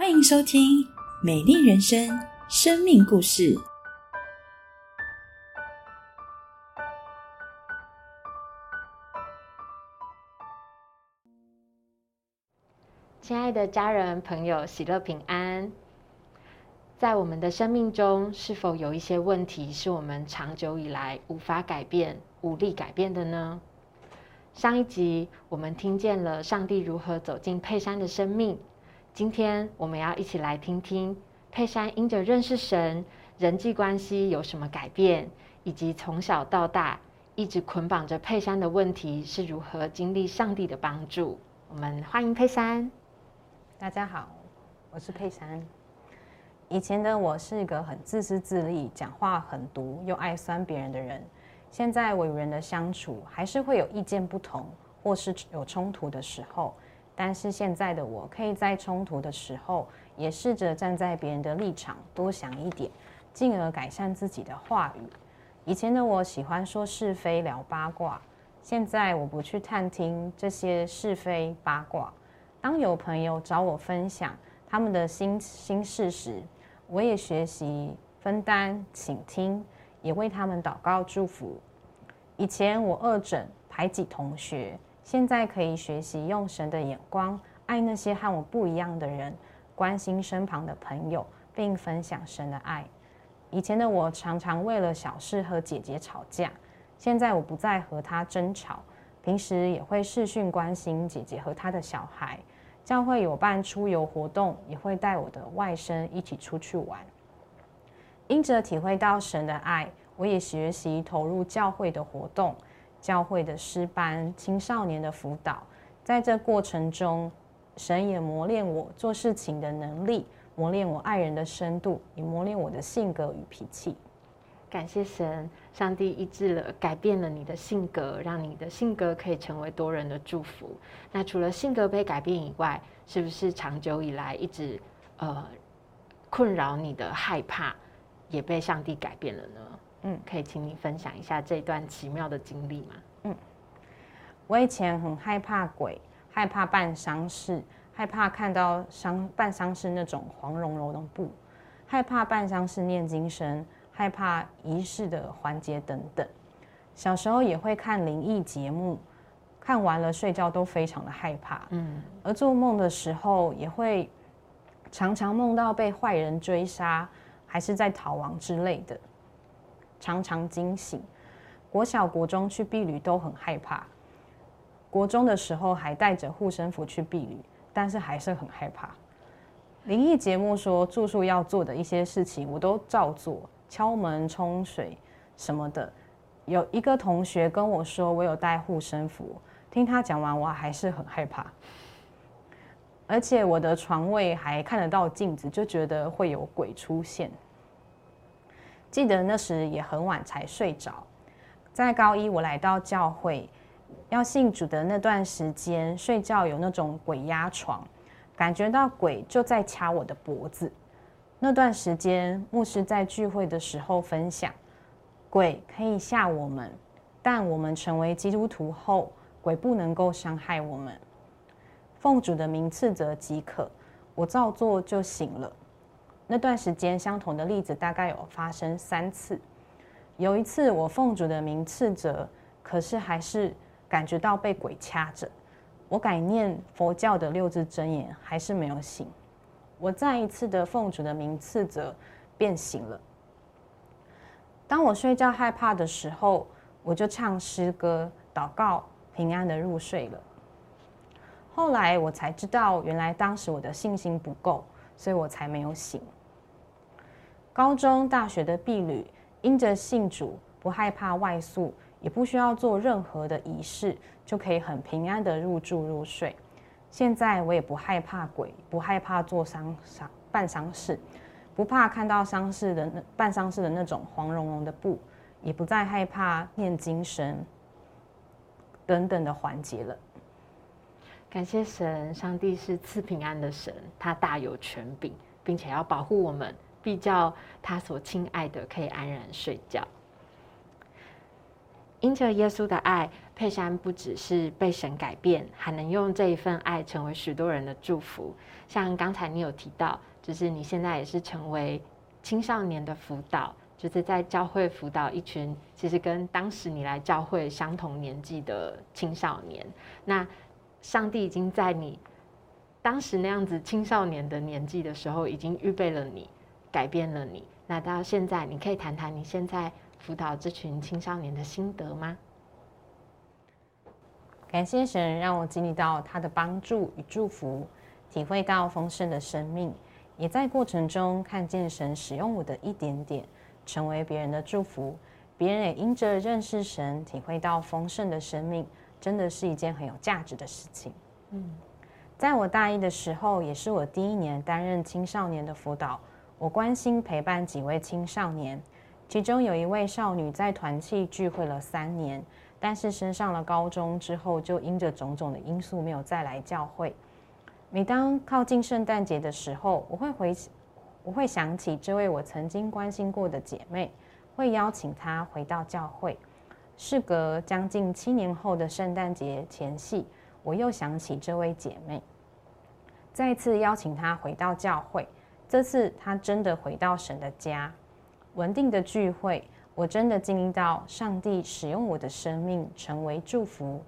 欢迎收听《美丽人生》生命故事。亲爱的家人、朋友，喜乐平安。在我们的生命中，是否有一些问题是我们长久以来无法改变、无力改变的呢？上一集我们听见了上帝如何走进佩珊的生命，今天我们要一起来听听佩珊因着认识神，人际关系有什么改变，以及从小到大一直捆绑着佩珊的问题是如何经历上帝的帮助。我们欢迎佩珊。大家好，我是佩珊。以前的我是一个很自私自利、讲话很毒又爱酸别人的人。现在我与人的相处还是会有意见不同，或是有冲突的时候。但是现在的我可以在冲突的时候，也试着站在别人的立场多想一点，进而改善自己的话语。以前的我喜欢说是非、聊八卦，现在我不去探听这些是非八卦。当有朋友找我分享他们的心心事时，我也学习分担、倾听，也为他们祷告祝福。以前我恶整排挤同学，现在可以学习用神的眼光爱那些和我不一样的人，关心身旁的朋友，并分享神的爱。以前的我常常为了小事和姐姐吵架，现在我不再和她争吵，平时也会视讯关心姐姐和她的小孩。教会有办出游活动，也会带我的外甥一起出去玩。因着体会到神的爱，我也学习投入教会的活动、教会的诗班、青少年的辅导。在这过程中，神也磨练我做事情的能力，磨练我爱人的深度，也磨练我的性格与脾气。感谢神，上帝医治了，改变了你的性格，让你的性格可以成为多人的祝福。那除了性格被改变以外，是不是长久以来一直呃困扰你的害怕也被上帝改变了呢？嗯，可以请你分享一下这段奇妙的经历吗？嗯，我以前很害怕鬼，害怕办丧事，害怕看到丧办丧事那种黄茸茸的布，害怕办丧事念经声。害怕仪式的环节等等，小时候也会看灵异节目，看完了睡觉都非常的害怕。嗯，而做梦的时候也会常常梦到被坏人追杀，还是在逃亡之类的，常常惊醒。国小、国中去避旅都很害怕，国中的时候还带着护身符去避旅，但是还是很害怕。灵异节目说住宿要做的一些事情，我都照做。敲门、冲水什么的，有一个同学跟我说，我有带护身符。听他讲完，我还是很害怕。而且我的床位还看得到镜子，就觉得会有鬼出现。记得那时也很晚才睡着。在高一，我来到教会要信主的那段时间，睡觉有那种鬼压床，感觉到鬼就在掐我的脖子。那段时间，牧师在聚会的时候分享，鬼可以吓我们，但我们成为基督徒后，鬼不能够伤害我们。奉主的名赐责即可，我照做就行了。那段时间，相同的例子大概有发生三次。有一次，我奉主的名赐责，可是还是感觉到被鬼掐着。我改念佛教的六字真言，还是没有醒。我再一次的奉主的名赐责，便醒了。当我睡觉害怕的时候，我就唱诗歌祷告，平安的入睡了。后来我才知道，原来当时我的信心不够，所以我才没有醒。高中、大学的婢女，因着信主，不害怕外宿，也不需要做任何的仪式，就可以很平安的入住入睡。现在我也不害怕鬼，不害怕做丧丧办丧事，不怕看到丧事的那办丧事的那种黄茸茸的布，也不再害怕念经神等等的环节了。感谢神，上帝是赐平安的神，他大有权柄，并且要保护我们，必叫他所亲爱的可以安然睡觉。因着耶稣的爱，佩珊不只是被神改变，还能用这一份爱成为许多人的祝福。像刚才你有提到，就是你现在也是成为青少年的辅导，就是在教会辅导一群其实跟当时你来教会相同年纪的青少年。那上帝已经在你当时那样子青少年的年纪的时候，已经预备了你，改变了你。那到现在，你可以谈谈你现在。辅导这群青少年的心得吗？感谢神让我经历到他的帮助与祝福，体会到丰盛的生命，也在过程中看见神使用我的一点点，成为别人的祝福。别人也因着认识神，体会到丰盛的生命，真的是一件很有价值的事情。嗯，在我大一的时候，也是我第一年担任青少年的辅导，我关心陪伴几位青少年。其中有一位少女在团契聚会了三年，但是升上了高中之后，就因着种种的因素没有再来教会。每当靠近圣诞节的时候，我会回，我会想起这位我曾经关心过的姐妹，会邀请她回到教会。事隔将近七年后的圣诞节前夕，我又想起这位姐妹，再次邀请她回到教会。这次他真的回到神的家。稳定的聚会，我真的经历到上帝使用我的生命成为祝福。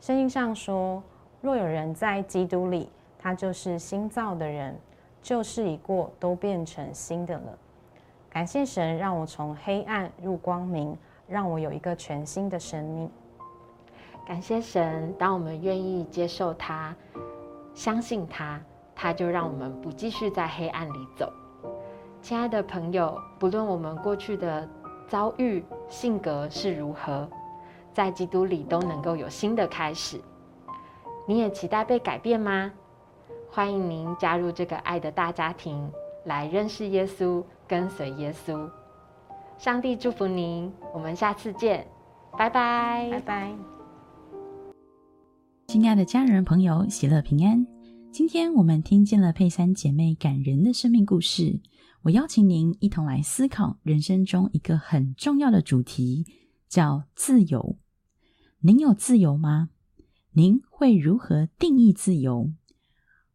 圣经上说：“若有人在基督里，他就是新造的人，旧事已过，都变成新的了。”感谢神，让我从黑暗入光明，让我有一个全新的生命。感谢神，当我们愿意接受他、相信他，他就让我们不继续在黑暗里走。亲爱的朋友，不论我们过去的遭遇、性格是如何，在基督里都能够有新的开始。你也期待被改变吗？欢迎您加入这个爱的大家庭，来认识耶稣，跟随耶稣。上帝祝福您，我们下次见，拜拜，拜拜。亲爱的家人朋友，喜乐平安。今天我们听见了佩珊姐妹感人的生命故事。我邀请您一同来思考人生中一个很重要的主题，叫自由。您有自由吗？您会如何定义自由？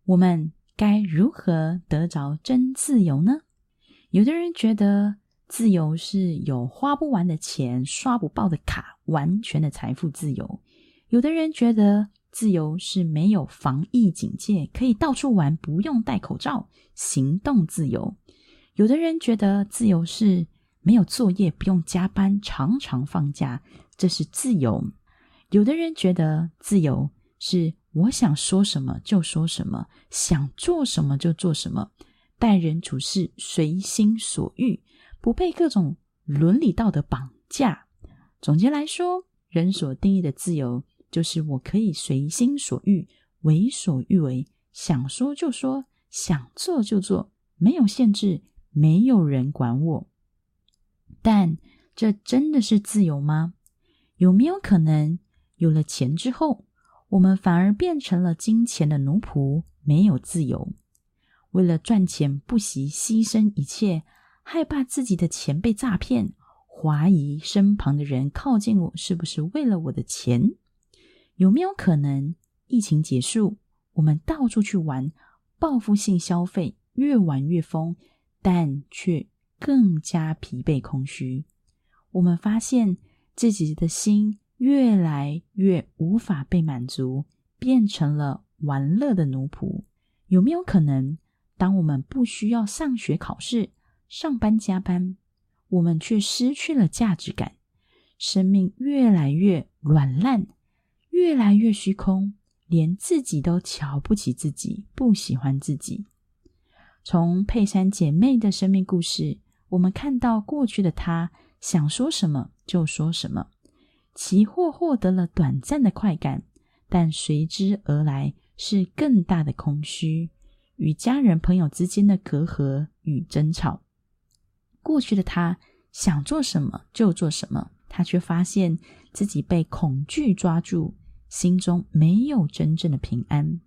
我们该如何得着真自由呢？有的人觉得自由是有花不完的钱、刷不爆的卡、完全的财富自由；有的人觉得自由是没有防疫警戒，可以到处玩，不用戴口罩，行动自由。有的人觉得自由是没有作业，不用加班，常常放假，这是自由；有的人觉得自由是我想说什么就说什么，想做什么就做什么，待人处事随心所欲，不被各种伦理道德绑架。总结来说，人所定义的自由，就是我可以随心所欲，为所欲为，想说就说，想做就做，没有限制。没有人管我，但这真的是自由吗？有没有可能有了钱之后，我们反而变成了金钱的奴仆，没有自由？为了赚钱，不惜牺牲一切，害怕自己的钱被诈骗，怀疑身旁的人靠近我是不是为了我的钱？有没有可能疫情结束，我们到处去玩，报复性消费，越玩越疯？但却更加疲惫空虚。我们发现自己的心越来越无法被满足，变成了玩乐的奴仆。有没有可能，当我们不需要上学、考试、上班、加班，我们却失去了价值感，生命越来越软烂，越来越虚空，连自己都瞧不起自己，不喜欢自己。从佩珊姐妹的生命故事，我们看到过去的她想说什么就说什么，其或获得了短暂的快感，但随之而来是更大的空虚，与家人朋友之间的隔阂与争吵。过去的她想做什么就做什么，她却发现自己被恐惧抓住，心中没有真正的平安。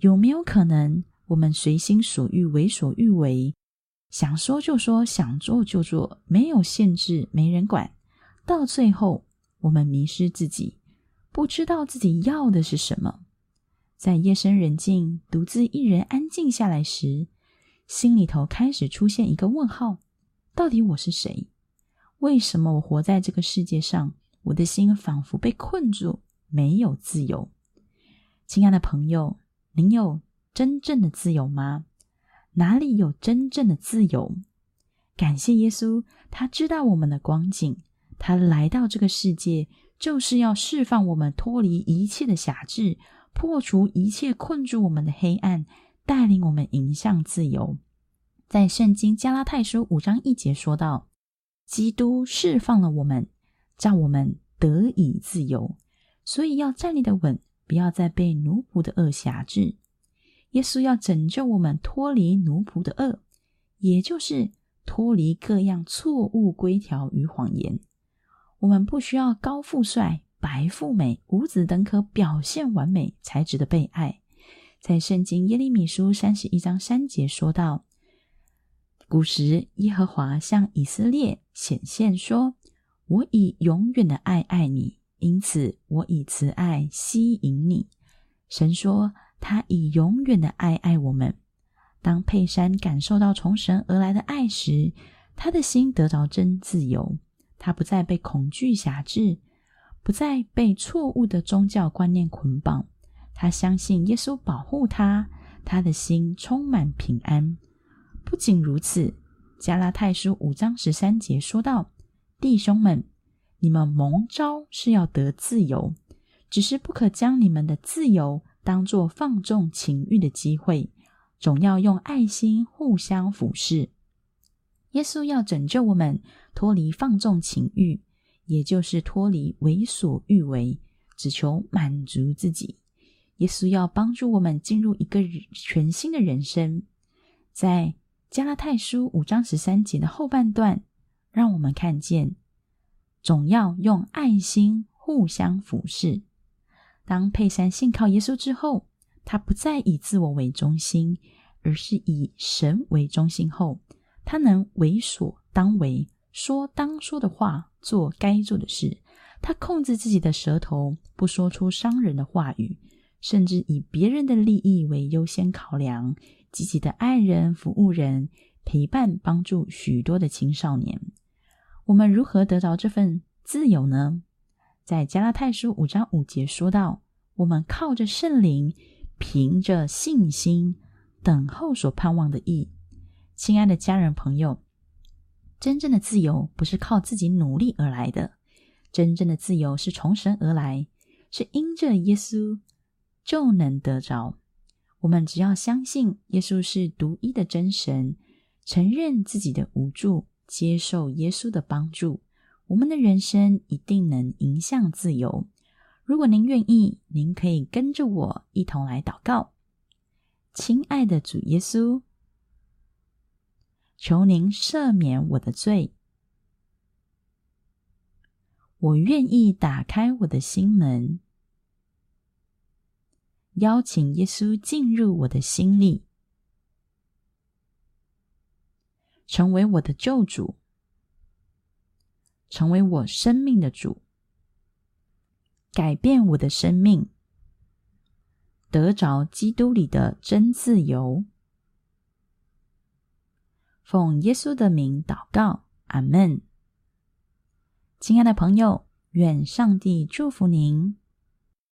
有没有可能？我们随心所欲，为所欲为，想说就说，想做就做，没有限制，没人管。到最后，我们迷失自己，不知道自己要的是什么。在夜深人静、独自一人安静下来时，心里头开始出现一个问号：到底我是谁？为什么我活在这个世界上？我的心仿佛被困住，没有自由。亲爱的朋友，您有真正的自由吗？哪里有真正的自由？感谢耶稣，他知道我们的光景，他来到这个世界，就是要释放我们脱离一切的辖制。破除一切困住我们的黑暗，带领我们迎向自由。在圣经加拉太书五章一节说道：“基督释放了我们，叫我们得以自由。所以要站立的稳，不要再被奴仆的恶辖制。耶稣要拯救我们脱离奴仆的恶，也就是脱离各样错误规条与谎言。我们不需要高富帅。”白富美、五子登科，表现完美才值得被爱。在圣经耶利米书三十一章三节说道：“古时耶和华向以色列显现说：‘我以永远的爱爱你，因此我以慈爱吸引你。’神说他以永远的爱爱我们。当佩珊感受到从神而来的爱时，他的心得着真自由，他不再被恐惧辖制。”不再被错误的宗教观念捆绑，他相信耶稣保护他，他的心充满平安。不仅如此，加拉太书五章十三节说道：“弟兄们，你们蒙召是要得自由，只是不可将你们的自由当作放纵情欲的机会，总要用爱心互相服侍。耶稣要拯救我们脱离放纵情欲。”也就是脱离为所欲为，只求满足自己。耶稣要帮助我们进入一个全新的人生。在加拉太书五章十三节的后半段，让我们看见，总要用爱心互相服侍。当佩珊信靠耶稣之后，他不再以自我为中心，而是以神为中心后，他能为所当为。说当说的话，做该做的事。他控制自己的舌头，不说出伤人的话语，甚至以别人的利益为优先考量，积极的爱人、服务人、陪伴、帮助许多的青少年。我们如何得着这份自由呢？在加拉太书五章五节说到：“我们靠着圣灵，凭着信心等候所盼望的意。”亲爱的家人朋友。真正的自由不是靠自己努力而来的，真正的自由是从神而来，是因着耶稣就能得着。我们只要相信耶稣是独一的真神，承认自己的无助，接受耶稣的帮助，我们的人生一定能迎向自由。如果您愿意，您可以跟着我一同来祷告，亲爱的主耶稣。求您赦免我的罪，我愿意打开我的心门，邀请耶稣进入我的心里，成为我的救主，成为我生命的主，改变我的生命，得着基督里的真自由。奉耶稣的名祷告，阿门。亲爱的朋友，愿上帝祝福您。